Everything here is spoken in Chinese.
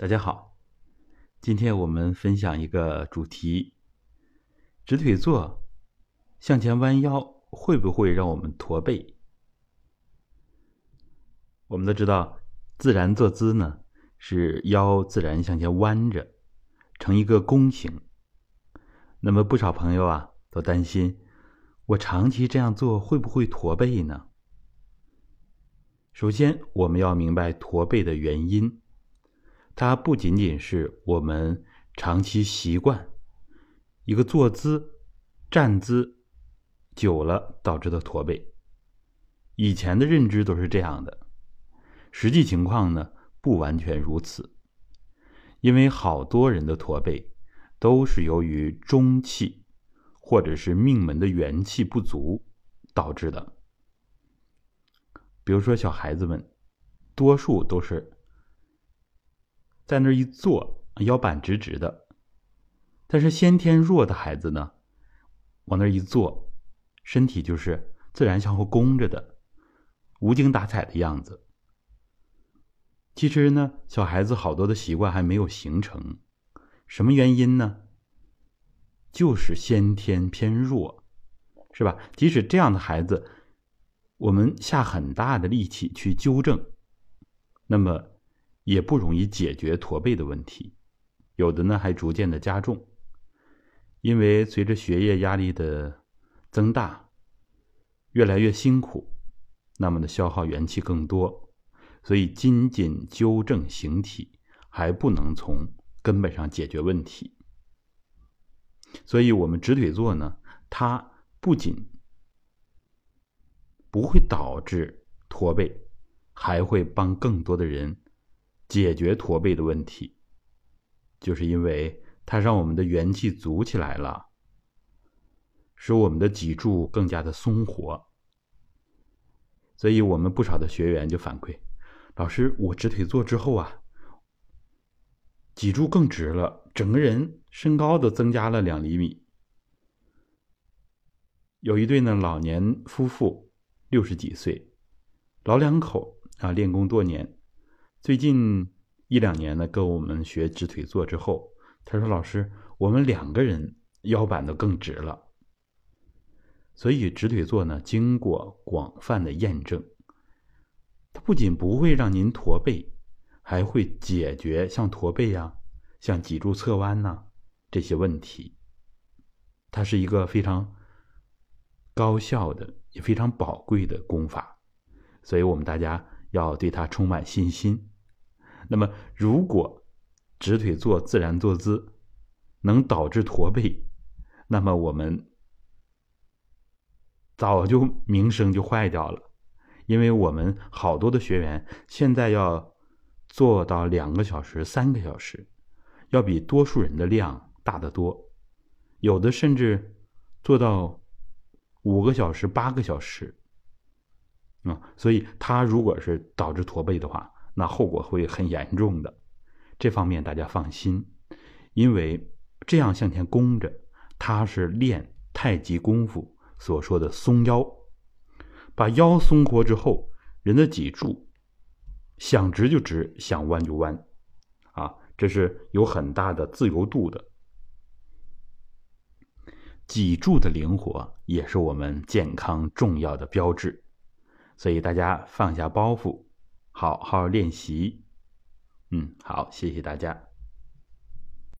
大家好，今天我们分享一个主题：直腿坐，向前弯腰会不会让我们驼背？我们都知道，自然坐姿呢是腰自然向前弯着，成一个弓形。那么不少朋友啊都担心，我长期这样做会不会驼背呢？首先，我们要明白驼背的原因。它不仅仅是我们长期习惯一个坐姿、站姿久了导致的驼背，以前的认知都是这样的，实际情况呢不完全如此，因为好多人的驼背都是由于中气或者是命门的元气不足导致的，比如说小孩子们，多数都是。在那儿一坐，腰板直直的。但是先天弱的孩子呢，往那儿一坐，身体就是自然向后弓着的，无精打采的样子。其实呢，小孩子好多的习惯还没有形成，什么原因呢？就是先天偏弱，是吧？即使这样的孩子，我们下很大的力气去纠正，那么。也不容易解决驼背的问题，有的呢还逐渐的加重。因为随着学业压力的增大，越来越辛苦，那么的消耗元气更多，所以仅仅纠正形体还不能从根本上解决问题。所以，我们直腿坐呢，它不仅不会导致驼背，还会帮更多的人。解决驼背的问题，就是因为它让我们的元气足起来了，使我们的脊柱更加的松活。所以我们不少的学员就反馈：“老师，我直腿坐之后啊，脊柱更直了，整个人身高都增加了两厘米。”有一对呢老年夫妇，六十几岁，老两口啊，练功多年。最近一两年呢，跟我们学直腿坐之后，他说：“老师，我们两个人腰板都更直了。”所以直腿坐呢，经过广泛的验证，它不仅不会让您驼背，还会解决像驼背呀、像脊柱侧弯呐这些问题。它是一个非常高效的、也非常宝贵的功法，所以我们大家要对它充满信心。那么，如果直腿坐自然坐姿能导致驼背，那么我们早就名声就坏掉了。因为我们好多的学员现在要做到两个小时、三个小时，要比多数人的量大得多，有的甚至做到五个小时、八个小时。啊，所以他如果是导致驼背的话，那后果会很严重的，这方面大家放心，因为这样向前弓着，它是练太极功夫所说的松腰，把腰松活之后，人的脊柱想直就直，想弯就弯，啊，这是有很大的自由度的。脊柱的灵活也是我们健康重要的标志，所以大家放下包袱。好好练习，嗯，好，谢谢大家。